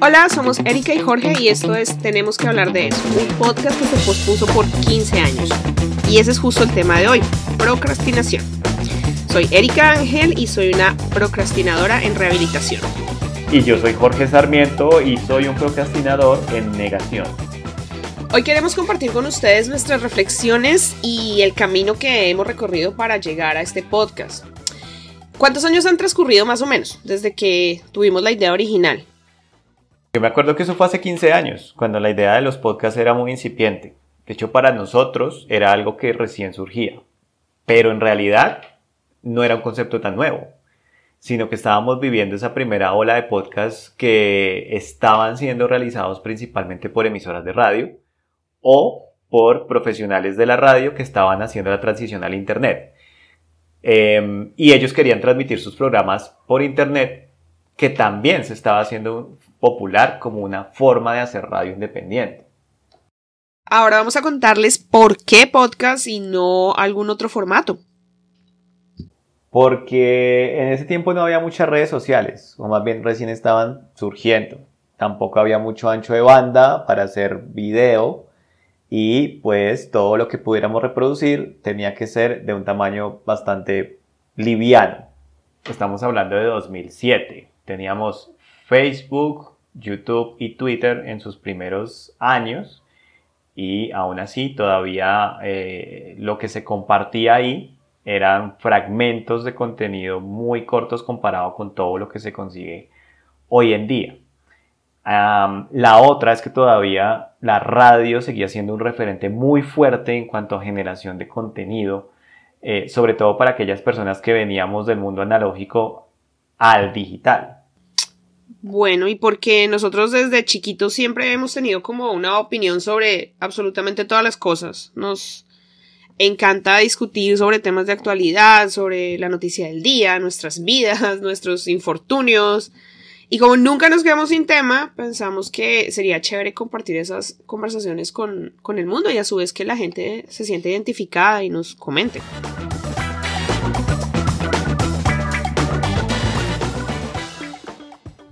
Hola, somos Erika y Jorge y esto es Tenemos que hablar de eso, un podcast que se pospuso por 15 años. Y ese es justo el tema de hoy, procrastinación. Soy Erika Ángel y soy una procrastinadora en rehabilitación. Y yo soy Jorge Sarmiento y soy un procrastinador en negación. Hoy queremos compartir con ustedes nuestras reflexiones y el camino que hemos recorrido para llegar a este podcast. ¿Cuántos años han transcurrido más o menos desde que tuvimos la idea original? Yo me acuerdo que eso fue hace 15 años, cuando la idea de los podcasts era muy incipiente. De hecho, para nosotros era algo que recién surgía. Pero en realidad no era un concepto tan nuevo, sino que estábamos viviendo esa primera ola de podcasts que estaban siendo realizados principalmente por emisoras de radio o por profesionales de la radio que estaban haciendo la transición al Internet. Em, y ellos querían transmitir sus programas por Internet, que también se estaba haciendo popular como una forma de hacer radio independiente. Ahora vamos a contarles por qué podcast y no algún otro formato. Porque en ese tiempo no había muchas redes sociales, o más bien recién estaban surgiendo. Tampoco había mucho ancho de banda para hacer video y pues todo lo que pudiéramos reproducir tenía que ser de un tamaño bastante liviano. Estamos hablando de 2007. Teníamos Facebook, YouTube y Twitter en sus primeros años y aún así todavía eh, lo que se compartía ahí eran fragmentos de contenido muy cortos comparado con todo lo que se consigue hoy en día. La otra es que todavía la radio seguía siendo un referente muy fuerte en cuanto a generación de contenido, eh, sobre todo para aquellas personas que veníamos del mundo analógico al digital. Bueno, y porque nosotros desde chiquitos siempre hemos tenido como una opinión sobre absolutamente todas las cosas. Nos encanta discutir sobre temas de actualidad, sobre la noticia del día, nuestras vidas, nuestros infortunios. Y como nunca nos quedamos sin tema, pensamos que sería chévere compartir esas conversaciones con, con el mundo y a su vez que la gente se siente identificada y nos comente.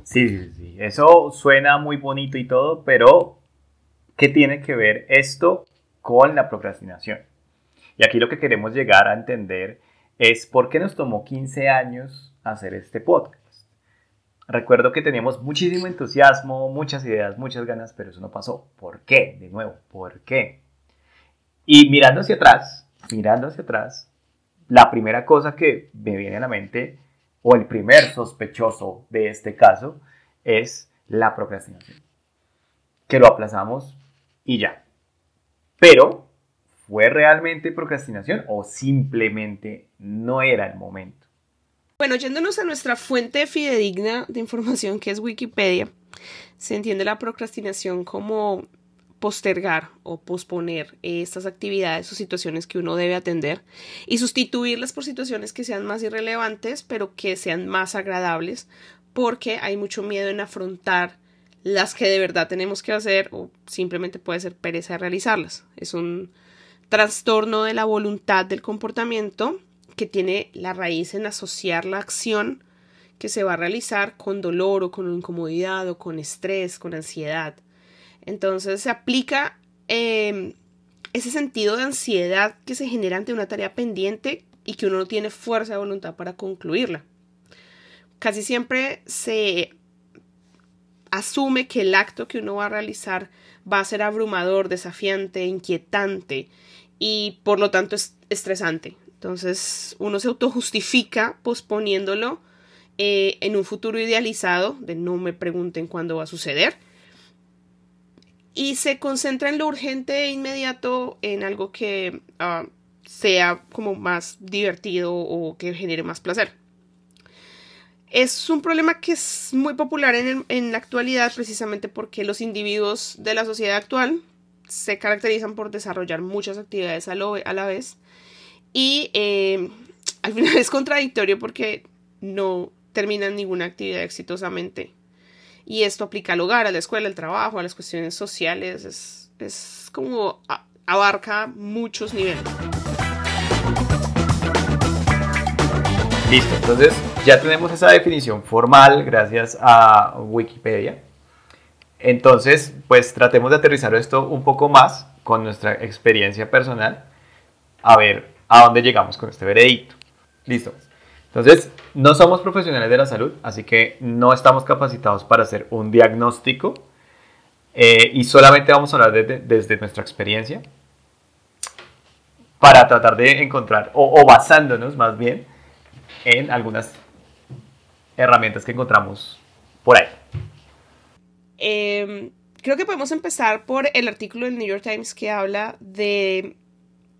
Sí, sí, sí. Eso suena muy bonito y todo, pero ¿qué tiene que ver esto con la procrastinación? Y aquí lo que queremos llegar a entender es por qué nos tomó 15 años hacer este podcast. Recuerdo que teníamos muchísimo entusiasmo, muchas ideas, muchas ganas, pero eso no pasó. ¿Por qué? De nuevo, ¿por qué? Y mirando hacia atrás, mirando hacia atrás, la primera cosa que me viene a la mente o el primer sospechoso de este caso es la procrastinación. Que lo aplazamos y ya. Pero, ¿fue realmente procrastinación o simplemente no era el momento? Bueno, yéndonos a nuestra fuente fidedigna de información que es Wikipedia, se entiende la procrastinación como postergar o posponer estas actividades o situaciones que uno debe atender y sustituirlas por situaciones que sean más irrelevantes pero que sean más agradables porque hay mucho miedo en afrontar las que de verdad tenemos que hacer o simplemente puede ser pereza de realizarlas. Es un trastorno de la voluntad del comportamiento que tiene la raíz en asociar la acción que se va a realizar con dolor o con incomodidad o con estrés, con ansiedad. Entonces se aplica em, ese sentido de ansiedad que se genera ante una tarea pendiente y que uno no tiene fuerza de voluntad para concluirla. Casi siempre se asume que el acto que uno va a realizar va a ser abrumador, desafiante, inquietante y por lo tanto es estresante. Entonces uno se autojustifica posponiéndolo eh, en un futuro idealizado de no me pregunten cuándo va a suceder y se concentra en lo urgente e inmediato en algo que ah, sea como más divertido o que genere más placer. Es un problema que es muy popular en, la actualidad precisamente porque los individuos de la sociedad actual se caracterizan por desarrollar muchas actividades a, la vez y eh, al final es contradictorio porque no terminan ninguna actividad exitosamente y esto aplica al hogar, a la escuela, al trabajo, a las cuestiones sociales. Es, es como abarca muchos niveles. Listo, entonces ya tenemos esa definición formal gracias a Wikipedia. Entonces, pues tratemos de aterrizar esto un poco más con nuestra experiencia personal, a ver a dónde llegamos con este veredicto. Listo. Entonces, no somos profesionales de la salud, así que no estamos capacitados para hacer un diagnóstico eh, y solamente vamos a hablar desde nuestra experiencia para tratar de encontrar, o, basándonos más bien, en algunas herramientas que encontramos por ahí. Em, creo que podemos empezar por el artículo del New York Times que habla de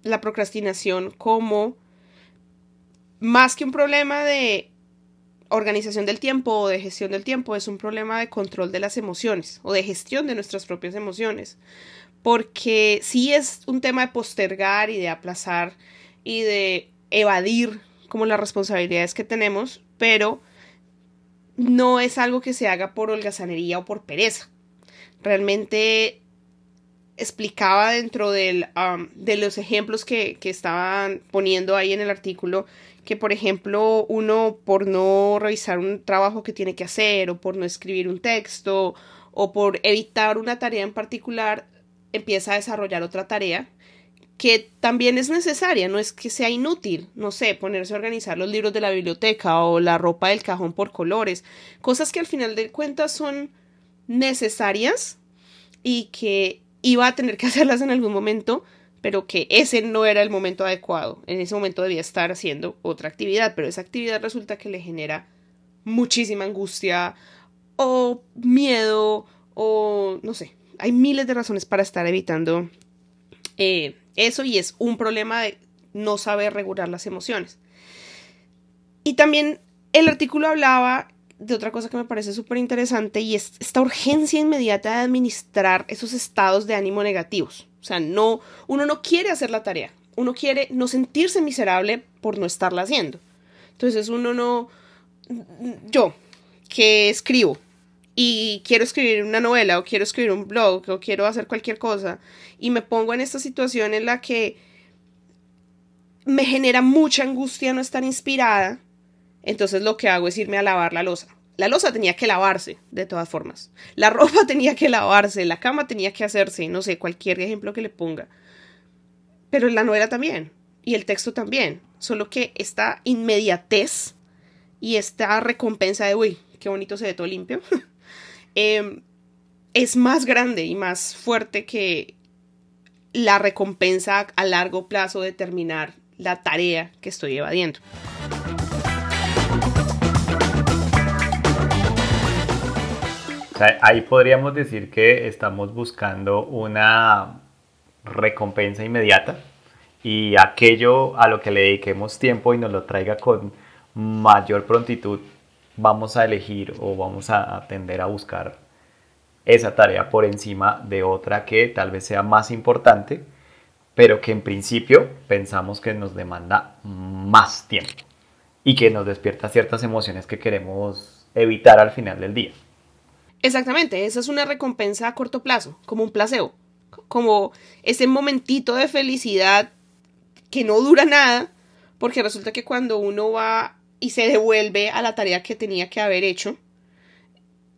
la procrastinación como más que un problema de organización del tiempo o de gestión del tiempo, es un problema de control de las emociones o de gestión de nuestras propias emociones. Porque sí es un tema de postergar y de aplazar y de evadir como las responsabilidades que tenemos, pero no es algo que se haga por holgazanería o por pereza. Realmente explicaba dentro del, de los ejemplos que, que estaban poniendo ahí en el artículo que, por ejemplo, uno por no revisar un trabajo que tiene que hacer o por no escribir un texto o por evitar una tarea en particular, empieza a desarrollar otra tarea que también es necesaria, no es que sea inútil, no sé, ponerse a organizar los libros de la biblioteca o la ropa del cajón por colores, cosas que al final de cuentas son necesarias y que iba a tener que hacerlas en algún momento, pero que ese no era el momento adecuado. En ese momento debía estar haciendo otra actividad, pero esa actividad resulta que le genera muchísima angustia o miedo o no sé. Hay miles de razones para estar evitando eh, eso y es un problema de no saber regular las emociones. Y también el artículo hablaba de otra cosa que me parece súper interesante y es esta urgencia inmediata de administrar esos estados de ánimo negativos. O sea, no, uno no quiere hacer la tarea, uno quiere no sentirse miserable por no estarla haciendo. Entonces uno no, yo, que escribo y quiero escribir una novela o quiero escribir un blog o quiero hacer cualquier cosa y me pongo en esta situación en la que me genera mucha angustia no estar inspirada, entonces lo que hago es irme a lavar la losa. La losa tenía que lavarse, de todas formas. La ropa tenía que lavarse, la cama tenía que hacerse, no sé, cualquier ejemplo que le ponga. Pero la novela también, y el texto también. Solo que esta inmediatez y esta recompensa de, uy, qué bonito se ve todo limpio, em, es más grande y más fuerte que la recompensa a largo plazo de terminar la tarea que estoy evadiendo. Ahí podríamos decir que estamos buscando una recompensa inmediata y aquello a lo que le dediquemos tiempo y nos lo traiga con mayor prontitud, vamos a elegir o vamos a tender a buscar esa tarea por encima de otra que tal vez sea más importante, pero que en principio pensamos que nos demanda más tiempo y que nos despierta ciertas emociones que queremos evitar al final del día. Exactamente, esa es una recompensa a corto plazo, como un placebo, como ese momentito de felicidad que no dura nada, porque resulta que cuando uno va y se devuelve a la tarea que tenía que haber hecho,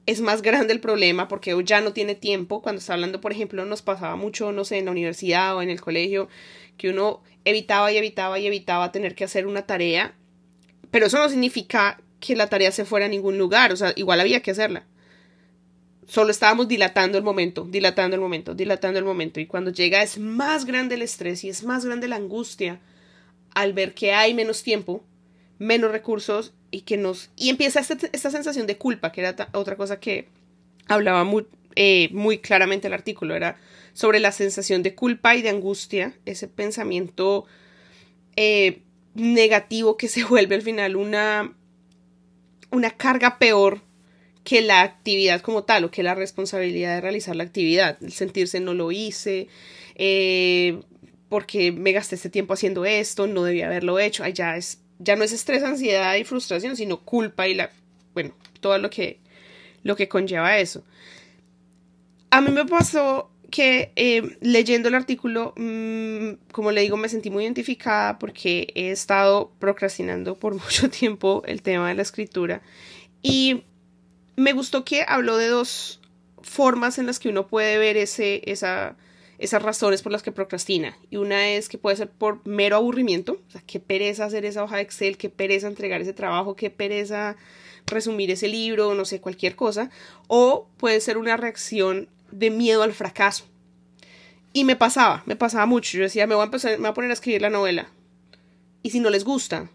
es más grande el problema porque ya no tiene tiempo. Cuando está hablando, por ejemplo, nos pasaba mucho, no sé, en la universidad o en el colegio, que uno evitaba y evitaba y evitaba tener que hacer una tarea, pero eso no significa que la tarea se fuera a ningún lugar, o sea, igual había que hacerla solo estábamos dilatando el momento, dilatando el momento, dilatando el momento. Y cuando llega es más grande el estrés y es más grande la angustia al ver que hay menos tiempo, menos recursos y que nos... Y empieza esta, esta sensación de culpa, que era otra cosa que hablaba muy, eh, muy claramente el artículo, era sobre la sensación de culpa y de angustia, ese pensamiento eh, negativo que se vuelve al final una, una carga peor que la actividad como tal o que la responsabilidad de realizar la actividad, el sentirse no lo hice, eh, porque me gasté este tiempo haciendo esto, no debía haberlo hecho, ya, es, ya no es estrés, ansiedad y frustración, sino culpa y la, bueno, todo lo que, lo que conlleva eso. A mí me pasó que eh, leyendo el artículo, mm, como le digo, me sentí muy identificada porque he estado procrastinando por mucho tiempo el tema de la escritura y me gustó que habló de dos formas en las que uno puede ver ese, esa, esas razones por las que procrastina. Y una es que puede ser por mero aburrimiento, o sea, qué pereza hacer esa hoja de Excel, qué pereza entregar ese trabajo, qué pereza resumir ese libro, no sé, cualquier cosa. O puede ser una reacción de miedo al fracaso. Y me pasaba, me pasaba mucho. Yo decía, me voy a, empezar, me voy a poner a escribir la novela. Y si no les gusta,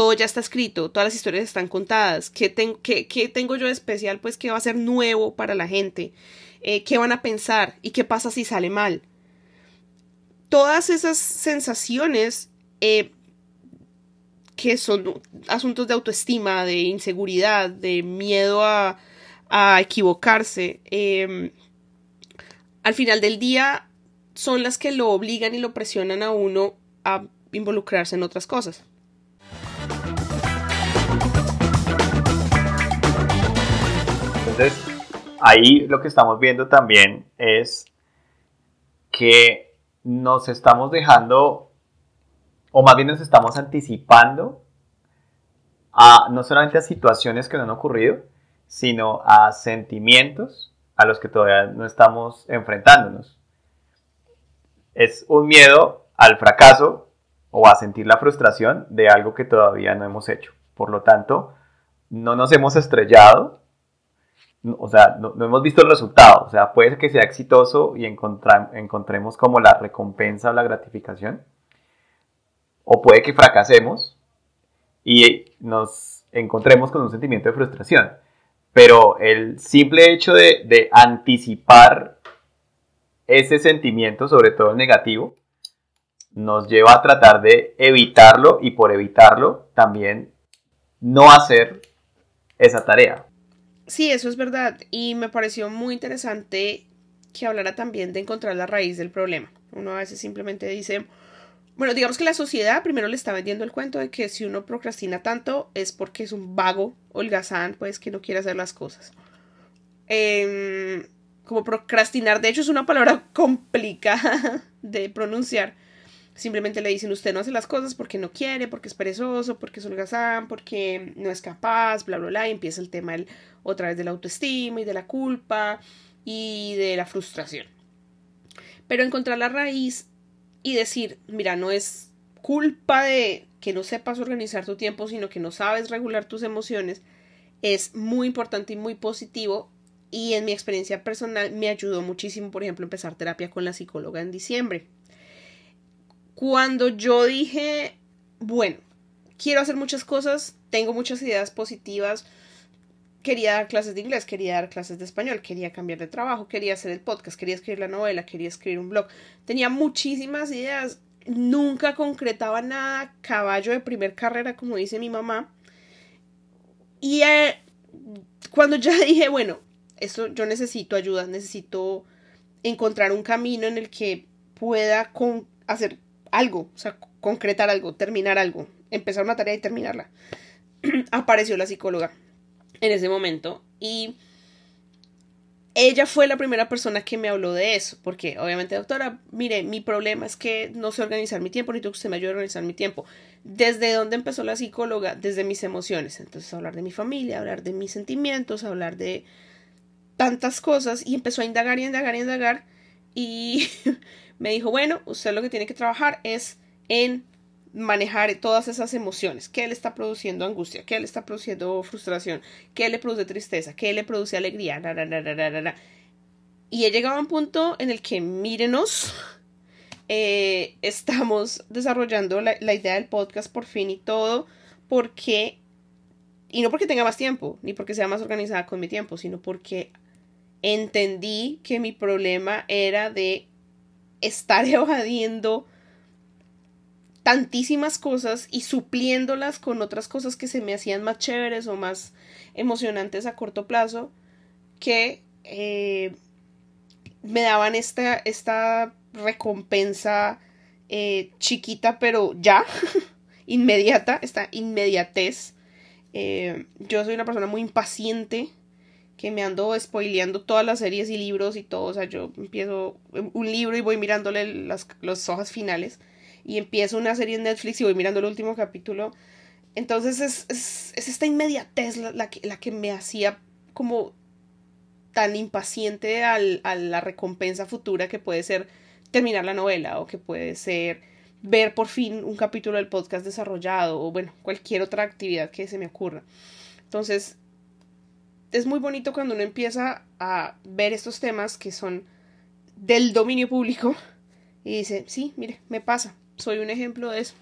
todo ya está escrito, todas las historias están contadas. ¿Qué, qué, tengo yo de especial? Pues que va a ser nuevo para la gente. Eh, ¿Qué van a pensar? ¿Y qué pasa si sale mal? Todas esas sensaciones eh, que son asuntos de autoestima, de inseguridad, de miedo a, a equivocarse, em, al final del día son las que lo obligan y lo presionan a uno a involucrarse en otras cosas. Entonces, ahí lo que estamos viendo también es que nos estamos dejando, o más bien nos estamos anticipando a no solamente a situaciones que no han ocurrido, sino a sentimientos a los que todavía no estamos enfrentándonos. Es un miedo al fracaso o a sentir la frustración de algo que todavía no hemos hecho. Por lo tanto, no nos hemos estrellado, o sea, no, hemos visto el resultado. O sea, puede que sea exitoso y encontremos como la recompensa o la gratificación. O puede que fracasemos y nos encontremos con un sentimiento de frustración. Pero el simple hecho de, de anticipar ese sentimiento, sobre todo el negativo, nos lleva a tratar de evitarlo y por evitarlo también no hacer esa tarea. Sí, eso es verdad y me pareció muy interesante que hablara también de encontrar la raíz del problema. Uno a veces simplemente dice, bueno, digamos que la sociedad primero le está vendiendo el cuento de que si uno procrastina tanto es porque es un vago, holgazán, pues que no quiere hacer las cosas. Em, como procrastinar, de hecho es una palabra complicada de pronunciar Simplemente le dicen usted no hace las cosas porque no quiere, porque es perezoso, porque es holgazán, porque no es capaz, bla, bla, bla. Y empieza el tema otra vez de la autoestima y de la culpa y de la frustración. Pero encontrar la raíz y decir, mira, no es culpa de que no sepas organizar tu tiempo, sino que no sabes regular tus emociones, es muy importante y muy positivo. Y en mi experiencia personal me ayudó muchísimo, por ejemplo, empezar terapia con la psicóloga en diciembre cuando yo dije, bueno, quiero hacer muchas cosas, tengo muchas ideas positivas, quería dar clases de inglés, quería dar clases de español, quería cambiar de trabajo, quería hacer el podcast, quería escribir la novela, quería escribir un blog. Tenía muchísimas ideas, nunca concretaba nada, caballo de primer carrera, como dice mi mamá. Y eh, cuando ya dije, bueno, esto yo necesito ayuda, necesito encontrar un camino en el que pueda con hacer algo, o sea, concretar algo, terminar algo, empezar una tarea y terminarla. Apareció la psicóloga en ese momento y ella fue la primera persona que me habló de eso, porque obviamente, doctora, mire, mi problema es que no sé organizar mi tiempo, necesito que usted me ayude a organizar mi tiempo. ¿Desde dónde empezó la psicóloga? Desde mis emociones. Entonces, hablar de mi familia, hablar de mis sentimientos, hablar de tantas cosas, y empezó a indagar y indagar y indagar, y me dijo, bueno, usted lo que tiene que trabajar es en manejar todas esas emociones. ¿Qué le está produciendo angustia? ¿Qué le está produciendo frustración? ¿Qué le produce tristeza? ¿Qué le produce alegría? y he llegado a un punto en el que, mírenos, eh, estamos desarrollando la, la idea del podcast por fin y todo, porque, y no porque tenga más tiempo, ni porque sea más organizada con mi tiempo, sino porque entendí que mi problema era de estar evadiendo tantísimas cosas y supliéndolas con otras cosas que se me hacían más chéveres o más emocionantes a corto plazo que eh, me daban esta, esta recompensa eh, chiquita pero ya inmediata esta inmediatez. Eh, yo soy una persona muy impaciente que me ando spoileando todas las series y libros y todo. O sea, yo empiezo un libro y voy mirándole las, hojas finales. Y empiezo una serie en Netflix y voy mirando el último capítulo. Entonces es, esta inmediatez la, que, la que me hacía como tan impaciente al, a la recompensa futura que puede ser terminar la novela o que puede ser ver por fin un capítulo del podcast desarrollado o bueno, cualquier otra actividad que se me ocurra. Entonces, es muy bonito cuando uno empieza a ver estos temas que son del dominio público y dice, sí, mire, me pasa, soy un ejemplo de eso.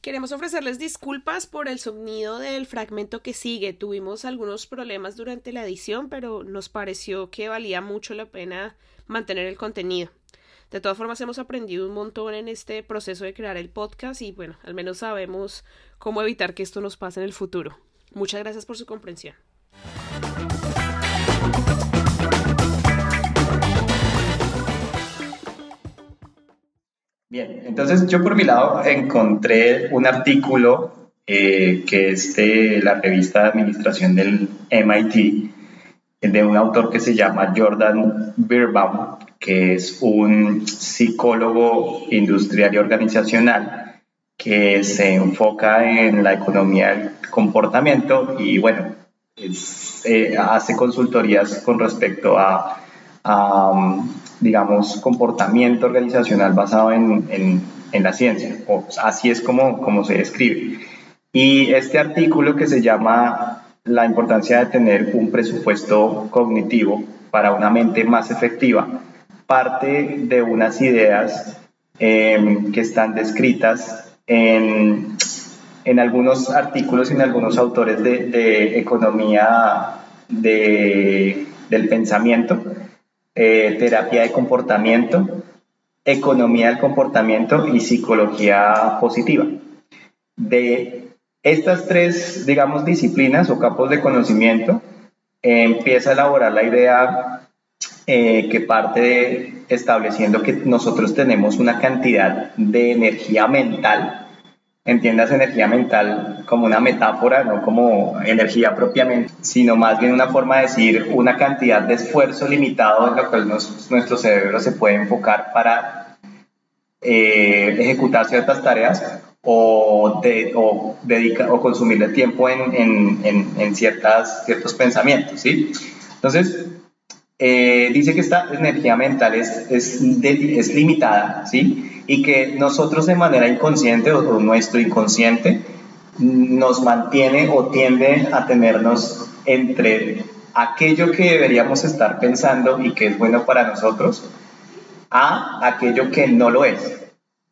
Queremos ofrecerles disculpas por el sonido del fragmento que sigue. Tuvimos algunos problemas durante la edición, pero nos pareció que valía mucho la pena mantener el contenido. De todas formas, hemos aprendido un montón en este proceso de crear el podcast y bueno, al menos sabemos cómo evitar que esto nos pase en el futuro. Muchas gracias por su comprensión. Bien, entonces yo por mi lado encontré un artículo eh, que es de la revista de administración del MIT, de un autor que se llama Jordan Birbaum, que es un psicólogo industrial y organizacional que se enfoca en la economía del comportamiento y bueno, eh, hace consultorías con respecto a, a digamos, comportamiento organizacional basado en, en, la ciencia, o así es como, como se describe. Y este artículo que se llama La importancia de tener un presupuesto cognitivo para una mente más efectiva, parte de unas ideas em, que están descritas en, en, algunos artículos y en algunos autores de, economía de, del pensamiento eh, terapia de comportamiento, economía del comportamiento y psicología positiva. De estas tres, digamos, disciplinas o campos de conocimiento, empieza a elaborar la idea eh, que parte de estableciendo que nosotros tenemos una cantidad de energía mental entiendas energía mental como una metáfora, no como energía propiamente, sino más bien una forma de decir una cantidad de esfuerzo limitado en lo que nuestro cerebro se puede enfocar para eh, ejecutar ciertas tareas o, de, o, dedica, o consumirle tiempo en, en, en, ciertas, ciertos pensamientos, ¿sí? Entonces, eh, dice que esta energía mental es, es, es limitada, ¿sí? y que nosotros de manera inconsciente o, nuestro inconsciente nos mantiene o tiende a tenernos entre aquello que deberíamos estar pensando y que es bueno para nosotros a aquello que no lo es.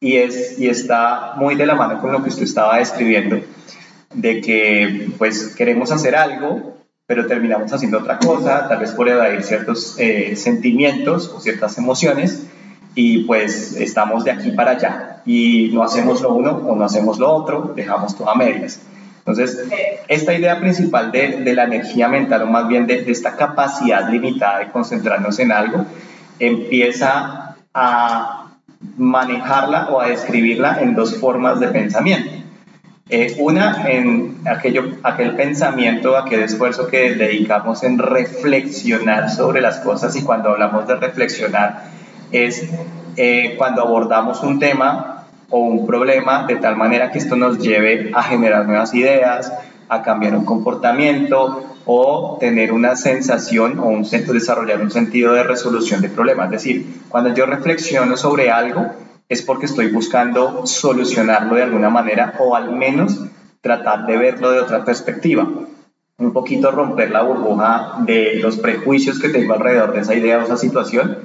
Y, es, y está muy de la mano con lo que usted estaba describiendo, de que pues queremos hacer algo, pero terminamos haciendo otra cosa, tal vez por evadir ciertos eh, sentimientos o ciertas emociones, y pues estamos de aquí para allá y no hacemos lo uno o no hacemos lo otro, dejamos todo a medias. Entonces, esta idea principal de, de la energía mental o más bien de, de, esta capacidad limitada de concentrarnos en algo, empieza a manejarla o a describirla en dos formas de pensamiento. Eh, una, en aquello, aquel pensamiento, aquel esfuerzo que dedicamos en reflexionar sobre las cosas y cuando hablamos de reflexionar, es eh, cuando abordamos un tema o un problema de tal manera que esto nos lleve a generar nuevas ideas, a cambiar un comportamiento o tener una sensación o un, desarrollar un sentido de resolución de problemas. Es decir, cuando yo reflexiono sobre algo es porque estoy buscando solucionarlo de alguna manera o al menos tratar de verlo de otra perspectiva. Un poquito romper la burbuja de los prejuicios que tengo alrededor de esa idea o esa situación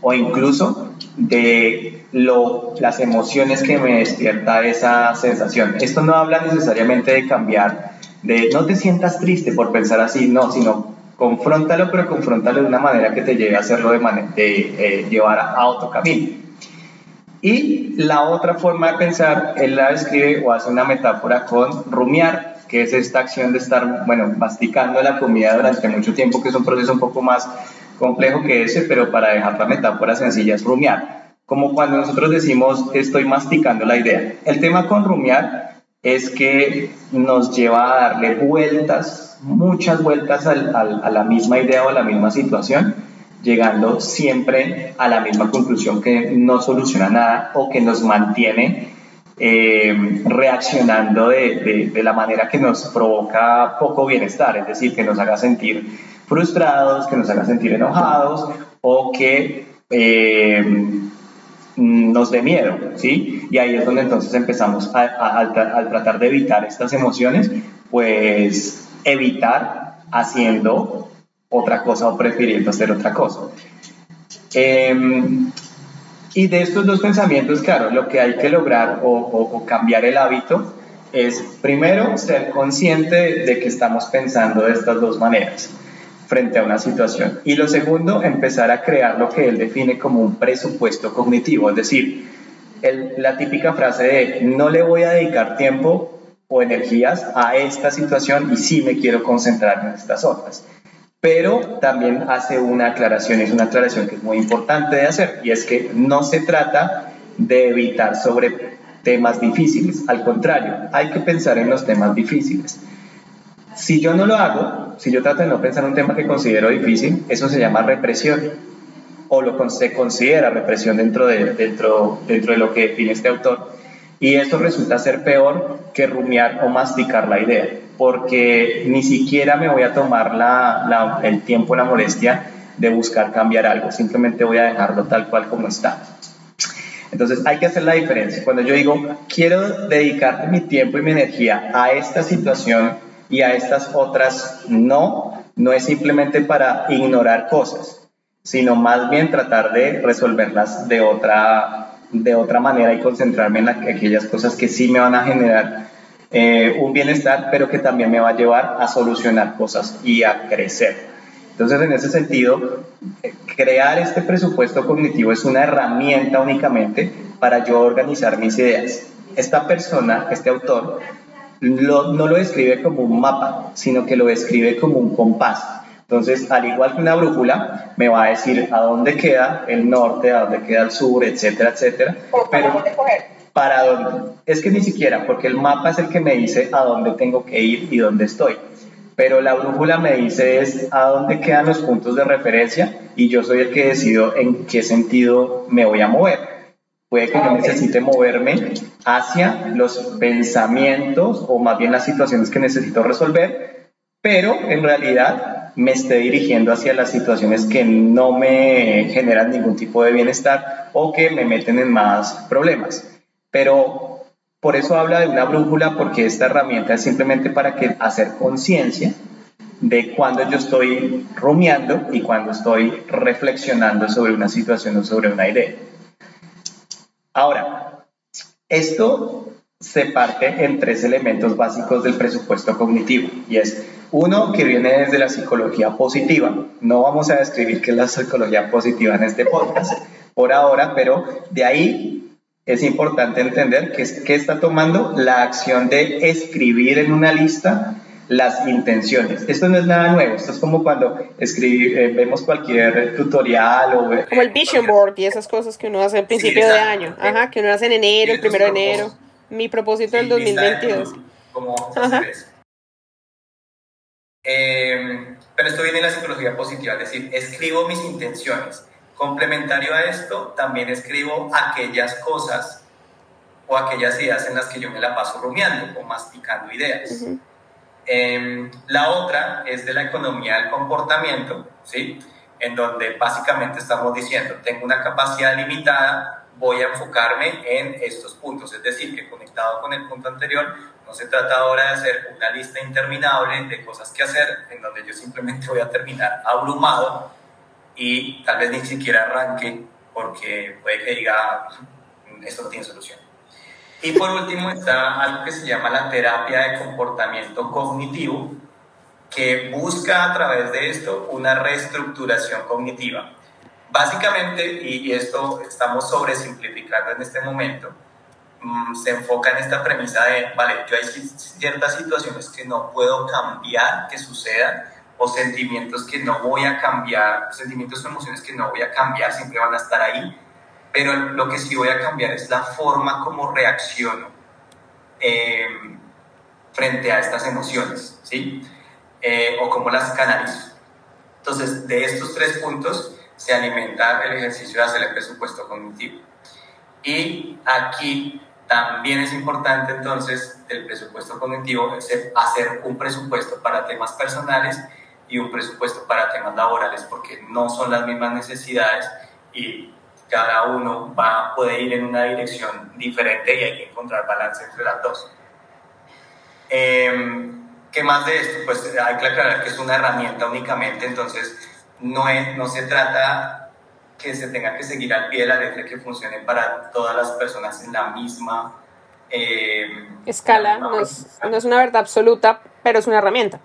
o incluso de lo, las emociones que me despierta esa sensación. Esto no habla necesariamente de cambiar, de no te sientas triste por pensar así, no, sino confróntalo, pero confróntalo de una manera que te lleve a hacerlo de, de eh, llevar a otro camino. Y la otra forma de pensar, él la describe o hace una metáfora con rumiar, que es esta acción de estar, bueno, masticando la comida durante mucho tiempo, que es un proceso un poco más complejo que ese, pero para dejar la metáfora sencilla es rumiar. Como cuando nosotros decimos estoy masticando la idea. El tema con rumiar es que nos lleva a darle vueltas, muchas vueltas a la misma idea o a la misma situación, llegando siempre a la misma conclusión que no soluciona nada o que nos mantiene eh, reaccionando de, de, la manera que nos provoca poco bienestar, es decir, que nos haga sentir frustrados, que nos haga sentir enojados o que eh, nos dé miedo, ¿sí? Y ahí es donde entonces empezamos al tratar de evitar estas emociones, pues evitar haciendo otra cosa o prefiriendo hacer otra cosa. Em, y de estos dos pensamientos, claro, lo que hay que lograr o, cambiar el hábito es primero ser consciente de que estamos pensando de estas dos maneras frente a una situación. Y lo segundo, empezar a crear lo que él define como un presupuesto cognitivo, es decir, la típica frase de no le voy a dedicar tiempo o energías a esta situación y sí me quiero concentrar en estas otras pero también hace una aclaración, es una aclaración que es muy importante de hacer, y es que no se trata de evitar sobre temas difíciles, al contrario, hay que pensar en los temas difíciles. Si yo no lo hago, si yo trato de no pensar en un tema que considero difícil, eso se llama represión, o lo se considera represión dentro de, dentro, dentro de lo que define este autor, y esto resulta ser peor que rumiar o masticar la idea porque ni siquiera me voy a tomar la, el tiempo, la molestia de buscar cambiar algo, simplemente voy a dejarlo tal cual como está. Entonces hay que hacer la diferencia. Cuando yo digo, quiero dedicar mi tiempo y mi energía a esta situación y a estas otras, no, no es simplemente para ignorar cosas, sino más bien tratar de resolverlas de otra, de otra manera y concentrarme en aquellas cosas que sí me van a generar eh, un bienestar, pero que también me va a llevar a solucionar cosas y a crecer. Entonces, en ese sentido, crear este presupuesto cognitivo es una herramienta únicamente para yo organizar mis ideas. Esta persona, este autor, no lo describe como un mapa, sino que lo describe como un compás. Entonces, al igual que una brújula, me va a decir a dónde queda el norte, a dónde queda el sur, etcétera, etcétera. Pero, ¿Para dónde? Es que ni siquiera, porque el mapa es el que me dice a dónde tengo que ir y dónde estoy. Pero la brújula me dice es a dónde quedan los puntos de referencia y yo soy el que decido en qué sentido me voy a mover. Puede que yo necesite moverme hacia los pensamientos o más bien las situaciones que necesito resolver, pero en realidad me esté dirigiendo hacia las situaciones que no me generan ningún tipo de bienestar o que me meten en más problemas. Pero por eso habla de una brújula, porque esta herramienta es simplemente para que hacer conciencia de cuando yo estoy rumiando y cuando estoy reflexionando sobre una situación o sobre una idea. Ahora, esto se parte en tres elementos básicos del presupuesto cognitivo y es uno que viene desde la psicología positiva. No vamos a describir qué es la psicología positiva en este podcast por ahora, pero de ahí es importante entender que, que está tomando la acción de escribir en una lista las intenciones. Esto no es nada nuevo, esto es como cuando eh, vemos cualquier tutorial o... Como el vision board y esas cosas que uno hace al principio de año, Ajá, que uno hace en enero, el primero de enero. Mi propósito del 2022. Como eh, pero esto viene de la psicología positiva, es decir, escribo mis intenciones Complementario a esto, también escribo aquellas cosas o aquellas ideas en las que yo me la paso rumiando o masticando ideas. Em, la otra es de la economía del comportamiento, ¿sí? en donde básicamente estamos diciendo, tengo una capacidad limitada, voy a enfocarme en estos puntos. Es decir, que conectado con el punto anterior, no se trata ahora de hacer una lista interminable de cosas que hacer, en donde yo simplemente voy a terminar abrumado y tal vez ni siquiera arranque porque puede que diga, esto no tiene solución. Y por último está algo que se llama la terapia de comportamiento cognitivo, que busca a través de esto una reestructuración cognitiva. Básicamente, y, esto estamos sobresimplificando en este momento, mm, se enfoca en esta premisa de, vale, yo hay ciertas situaciones que no puedo cambiar que sucedan, o sentimientos que no voy a cambiar, sentimientos o emociones que no voy a cambiar, siempre van a estar ahí, pero lo que sí voy a cambiar es la forma como reacciono em, frente a estas emociones, ¿sí? Eh, o cómo las canalizo. Entonces, de estos tres puntos se alimenta el ejercicio de hacer el presupuesto cognitivo. Y aquí También es importante entonces el presupuesto cognitivo hacer un presupuesto para temas personales y un presupuesto para temas laborales porque no son las mismas necesidades y cada uno va, puede ir en una dirección diferente y hay que encontrar balance entre las dos. Em, ¿Qué más de esto? Pues hay que aclarar que es una herramienta únicamente, entonces no, es, no se trata que se tenga que seguir al pie de la letra que funcione para todas las personas en la misma eh, escala. no, es, no es una verdad absoluta, pero es una herramienta.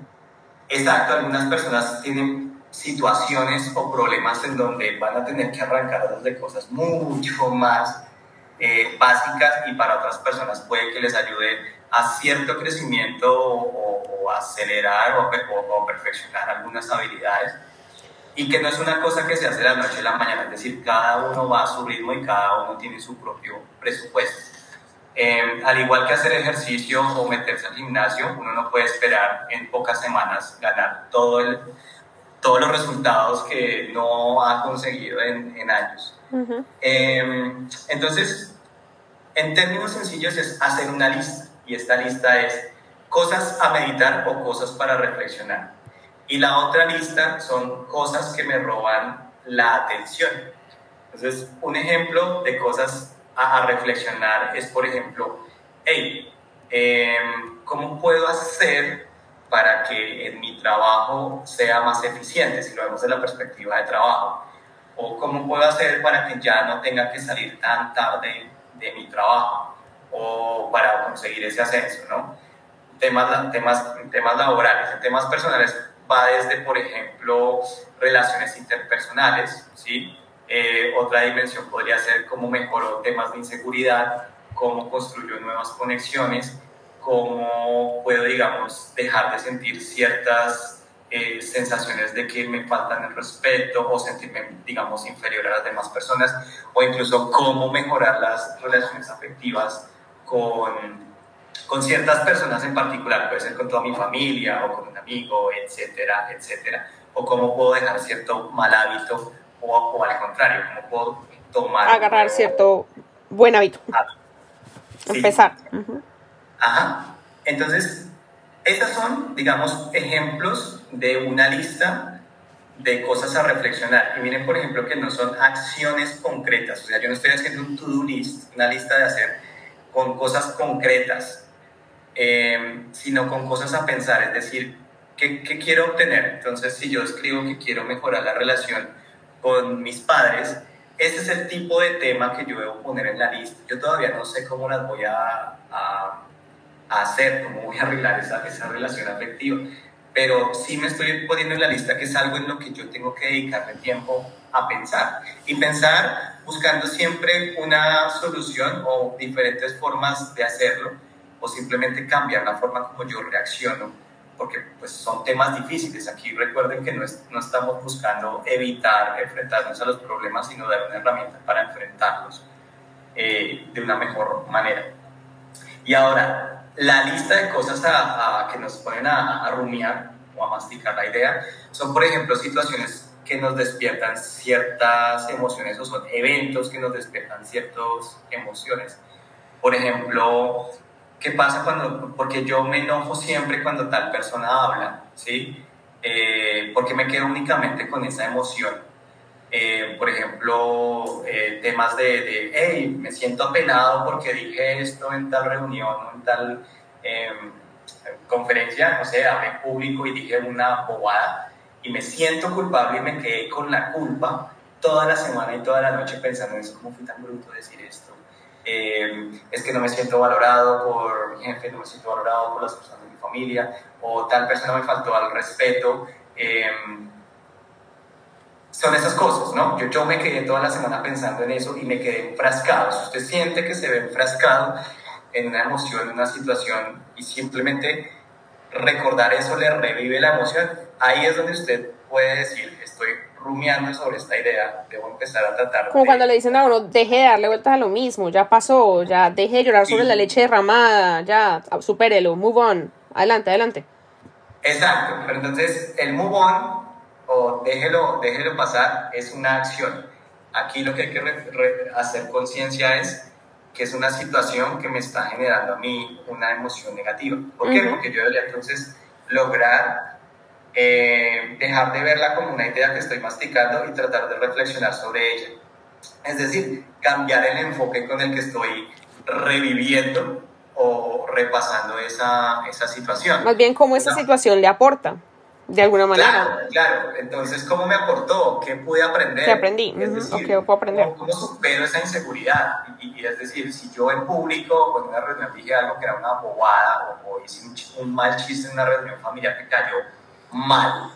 Exacto, algunas personas tienen situaciones o problemas en donde van a tener que arrancar de cosas mucho más eh, básicas y para otras personas puede que les ayude a cierto crecimiento o, acelerar o, o, perfeccionar algunas habilidades y que no es una cosa que se hace de la noche a la mañana, es decir, cada uno va a su ritmo y cada uno tiene su propio presupuesto. Em, al igual que hacer ejercicio o meterse al gimnasio, uno no puede esperar en pocas semanas ganar todo el, todos los resultados que no ha conseguido en, en años. Em, entonces, en términos sencillos es hacer una lista y esta lista es cosas a meditar o cosas para reflexionar. Y la otra lista son cosas que me roban la atención. Entonces, un ejemplo de cosas a, reflexionar es, por ejemplo, hey, em, ¿cómo puedo hacer para que en mi trabajo sea más eficiente, si lo vemos desde la perspectiva de trabajo? ¿O cómo puedo hacer para que ya no tenga que salir tan tarde de mi trabajo? O para conseguir ese ascenso, ¿no? Temas, temas, temas laborales, en temas personales va desde, por ejemplo, relaciones interpersonales, ¿sí? Eh, otra dimensión podría ser cómo mejoró temas de inseguridad, cómo construyó nuevas conexiones, cómo puedo, digamos, dejar de sentir ciertas eh, sensaciones de que me faltan el respeto o sentirme, digamos, inferior a las demás personas, o incluso cómo mejorar las relaciones afectivas con, con ciertas personas en particular, puede ser con toda mi familia o con un amigo, etcétera, etcétera, o cómo puedo dejar cierto mal hábito o, al contrario, cómo puedo tomar... Agarrar cierto buen hábito. Empezar. Ajá. Entonces, estas son, digamos, ejemplos de una lista de cosas a reflexionar. Y miren, por ejemplo, que no son acciones concretas. O sea, yo no estoy haciendo un to-do list, una lista de hacer con cosas concretas, eh, sino con cosas a pensar. Es decir, ¿qué, ¿qué, quiero obtener? Entonces, si yo escribo que quiero mejorar la relación con mis padres, ese es el tipo de tema que yo debo poner en la lista. Yo todavía no sé cómo las voy a, a, hacer, cómo voy a arreglar esa, esa relación afectiva, pero sí me estoy poniendo en la lista que es algo en lo que yo tengo que dedicarle tiempo a pensar. Y pensar buscando siempre una solución o diferentes formas de hacerlo, o simplemente cambiar la forma como yo reacciono porque pues, son temas difíciles. Aquí recuerden que no, no estamos buscando evitar enfrentarnos a los problemas, sino dar una herramienta para enfrentarlos eh, de una mejor manera. Y ahora, la lista de cosas a, que nos ponen a, a rumiar o a masticar la idea son, por ejemplo, situaciones que nos despiertan ciertas emociones o son eventos que nos despiertan ciertas emociones. Por ejemplo, ¿Qué pasa cuando, porque yo me enojo siempre cuando tal persona habla, ¿sí? Eh, porque me quedo únicamente con esa emoción. Eh, por ejemplo, eh, temas de, de, hey, me siento apenado porque dije esto en tal reunión o en tal em, conferencia, no sé, hablé en público y dije una bobada y me siento culpable y me quedé con la culpa toda la semana y toda la noche pensando en eso, cómo fui tan bruto decir esto eh, es que no me siento valorado por mi jefe, no me siento valorado por las personas de mi familia, o tal persona me faltó al respeto. Eh, son esas cosas, ¿no? Yo, yo me quedé toda la semana pensando en eso y me quedé enfrascado. Si usted siente que se ve enfrascado en una emoción, en una situación, y simplemente recordar eso le revive la emoción, ahí es donde usted puede decir, estoy rumiando sobre esta idea, debo empezar a tratar. Como cuando le dicen a uno, deje de darle vueltas a lo mismo, ya pasó, ya deje de llorar sobre la leche derramada, ya, supérelo, move on, adelante, adelante. Exacto, pero entonces el move on o déjelo, déjelo pasar es una acción. Aquí lo que hay que hacer conciencia es que es una situación que me está generando a mí una emoción negativa. ¿Por qué? Porque yo debería entonces lograr eh, dejar de verla como una idea que estoy masticando y tratar de reflexionar sobre ella. Es decir, cambiar el enfoque con el que estoy reviviendo o repasando esa, esa situación. Más bien, cómo esa situación le aporta, de alguna manera. Claro, claro. Entonces, ¿cómo me aportó? ¿Qué pude aprender? ¿Qué aprendí? qué puedo aprender? ¿Cómo, supero esa inseguridad? Y, es decir, si yo en público o en una reunión dije algo que era una bobada o, hice un, mal chiste en una reunión familiar que cayó mal,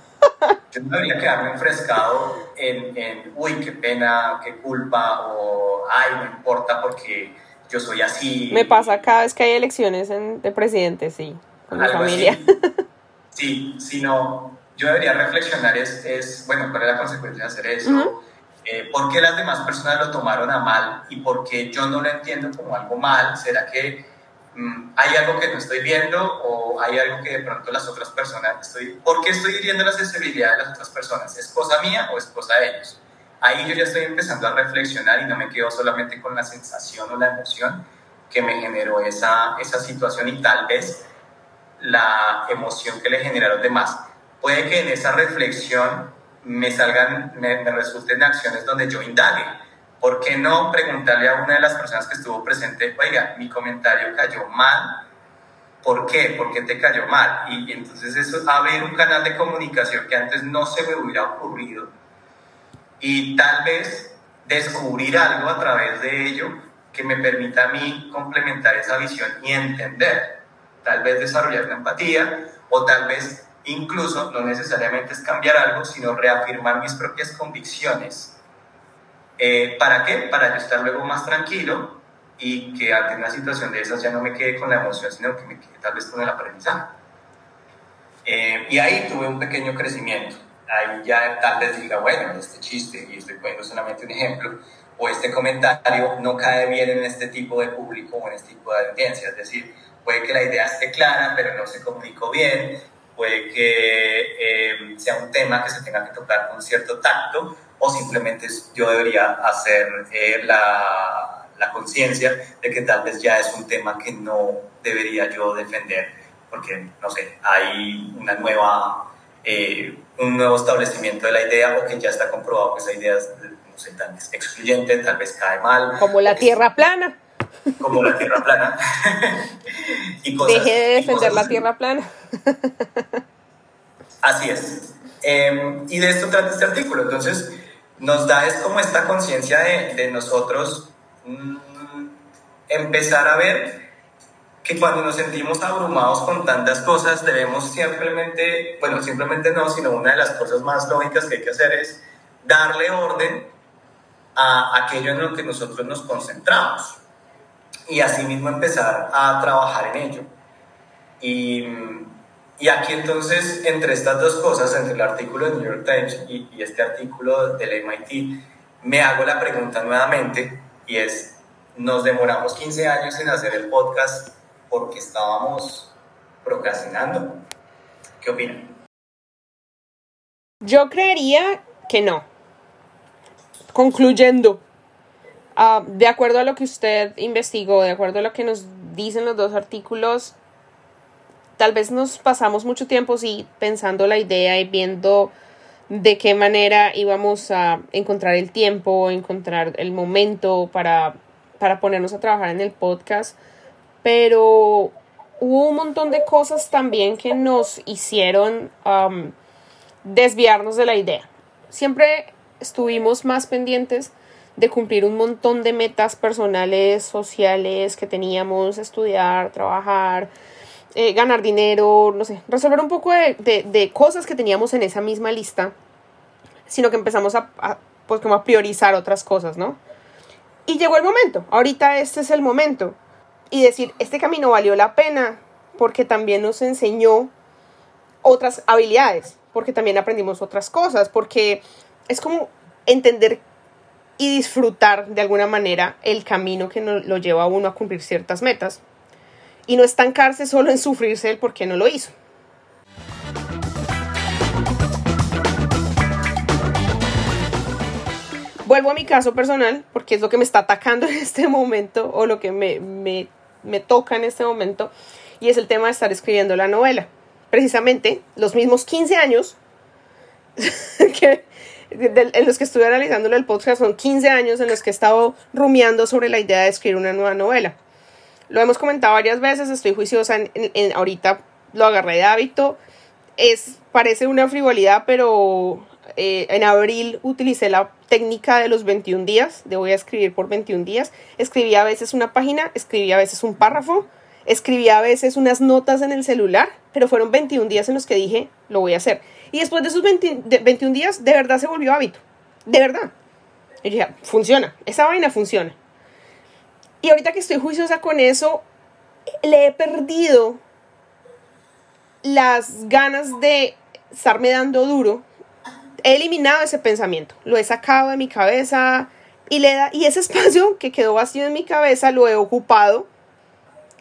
yo no debería quedarme enfrescado en, en, uy, qué pena, qué culpa, o ay, no importa porque yo soy así. Me pasa cada vez que hay elecciones de presidente, sí, con mi familia. Sí, sino yo debería reflexionar es, es, bueno, cuál es la consecuencia de hacer eso, eh, por qué las demás personas lo tomaron a mal y por qué yo no lo entiendo como algo mal, ¿será que hay algo que no estoy viendo o hay algo que de pronto las otras personas estoy, ¿por qué estoy hiriendo la sensibilidad de las otras personas? ¿Es cosa mía o es cosa de ellos? Ahí yo ya estoy empezando a reflexionar y no me quedo solamente con la sensación o la emoción que me generó esa, esa situación y tal vez la emoción que le genera a los demás. Puede que en esa reflexión me salgan, me, resulten acciones donde yo indague. ¿Por qué no preguntarle a una de las personas que estuvo presente, oiga, mi comentario cayó mal? ¿Por qué? ¿Por qué te cayó mal? Y, entonces eso, abrir un canal de comunicación que antes no se me hubiera ocurrido y tal vez descubrir algo a través de ello que me permita a mí complementar esa visión y entender, tal vez desarrollar la empatía o tal vez incluso no necesariamente es cambiar algo, sino reafirmar mis propias convicciones. Eh, ¿Para qué? Para yo estar luego más tranquilo y que ante una situación de esas ya no me quede con la emoción, sino que me quede tal vez con el aprendizaje. Eh, y ahí tuve un pequeño crecimiento ahí ya tal vez diga, bueno, este chiste, y estoy poniendo solamente un ejemplo, o este comentario no cae bien en este tipo de público o en este tipo de audiencia. Es decir, puede que la idea esté clara, pero no se comunicó bien, puede que eh, sea un tema que se tenga que tocar con cierto tacto, o simplemente yo debería hacer eh, la, la conciencia de que tal vez ya es un tema que no debería yo defender, porque, no sé, hay una nueva eh, un nuevo establecimiento de la idea o que ya está comprobado que esa idea es, no sé, tan excluyente, tal vez cae mal. Como la tierra plana. Como la tierra plana. y Deje de defender la tierra plana. Así es. Em, y de esto trata este artículo. Entonces, nos da es como esta conciencia de, nosotros mm, empezar a ver que cuando nos sentimos abrumados con tantas cosas debemos simplemente, bueno, simplemente no, sino una de las cosas más lógicas que hay que hacer es darle orden a aquello en lo que nosotros nos concentramos y asimismo empezar a trabajar en ello. Y, y aquí entonces, entre estas dos cosas, entre el artículo del New York Times y, y este artículo del MIT, me hago la pregunta nuevamente y es, nos demoramos 15 años en hacer el podcast porque estábamos procrastinando. ¿Qué opinan? Yo creería que no. Concluyendo, ah, de acuerdo a lo que usted investigó, de acuerdo a lo que nos dicen los dos artículos, tal vez nos pasamos mucho tiempo sí pensando la idea y viendo de qué manera íbamos a encontrar el tiempo, encontrar el momento para, para ponernos a trabajar en el podcast pero hubo un montón de cosas también que nos hicieron um, desviarnos de la idea. Siempre estuvimos más pendientes de cumplir un montón de metas personales, sociales que teníamos, estudiar, trabajar, eh, ganar dinero, no sé, resolver un poco de, cosas que teníamos en esa misma lista, sino que empezamos a, pues como a priorizar otras cosas, ¿no? Y llegó el momento, ahorita este es el momento y decir, este camino valió la pena porque también nos enseñó otras habilidades, porque también aprendimos otras cosas, porque es como entender y disfrutar de alguna manera el camino que nos, lo lleva a uno a cumplir ciertas metas y no estancarse solo en sufrirse el por qué no lo hizo. vuelvo a mi caso personal, porque es lo que me está atacando en este momento o lo que me, me, me toca en este momento, y es el tema de estar escribiendo la novela. Precisamente los mismos 15 años en los que estuve analizando el podcast son 15 años en los que he estado rumiando sobre la idea de escribir una nueva novela. Lo hemos comentado varias veces, estoy juiciosa en, ahorita lo agarré de hábito. Es, parece una frivolidad, pero eh, en abril utilicé la técnica de los 21 días, de voy a escribir por 21 días. Escribí a veces una página, escribí a veces un párrafo, escribí a veces unas notas en el celular, pero fueron 21 días en los que dije, lo voy a hacer. Y después de esos 21 días, de verdad se volvió hábito. De verdad. Y dije, funciona, esa vaina funciona. Y ahorita que estoy juiciosa con eso, le he perdido las ganas de estarme dando duro. He eliminado ese pensamiento, lo he sacado de mi cabeza y, le da, y ese espacio que quedó vacío en mi cabeza lo he ocupado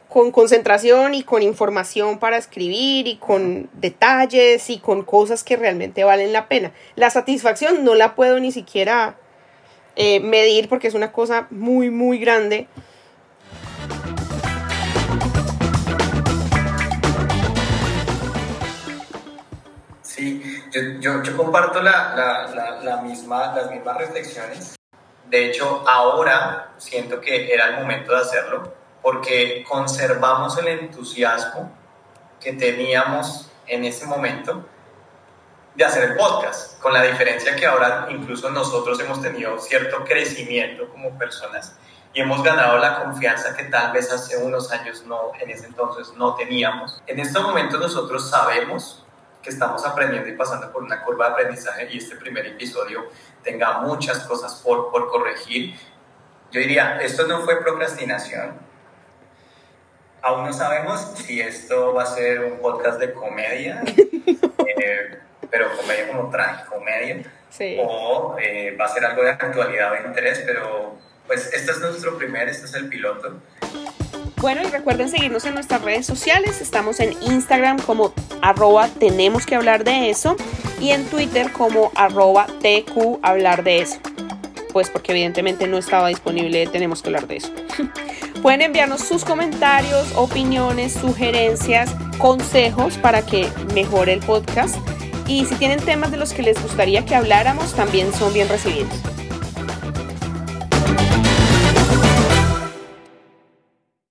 con concentración y con información para escribir y con detalles y con cosas que realmente valen la pena. La satisfacción no la puedo ni siquiera eh, medir porque es una cosa muy, muy grande Sí, yo, yo, comparto la, la, la, misma, las mismas reflexiones. De hecho, ahora siento que era el momento de hacerlo porque conservamos el entusiasmo que teníamos en ese momento de hacer el podcast, con la diferencia que ahora incluso nosotros hemos tenido cierto crecimiento como personas y hemos ganado la confianza que tal vez hace unos años no, en ese entonces no teníamos. En estos momentos nosotros sabemos que estamos aprendiendo y pasando por una curva de aprendizaje y este primer episodio tenga muchas cosas por, por corregir. Yo diría, esto no fue procrastinación. Aún no sabemos si esto va a ser un podcast de comedia, eh, pero comedia como tragicomedia, sí. o eh, va a ser algo de actualidad o de interés, pero pues este es nuestro primer, este es el piloto. Bueno, y recuerden seguirnos en nuestras redes sociales. Estamos en Instagram como arroba tenemos que hablar de eso y en Twitter como arroba hablar de eso. Pues porque evidentemente no estaba disponible tenemos que hablar de eso. Pueden enviarnos sus comentarios, opiniones, sugerencias, consejos para que mejore el podcast. Y si tienen temas de los que les gustaría que habláramos, también son bien recibidos.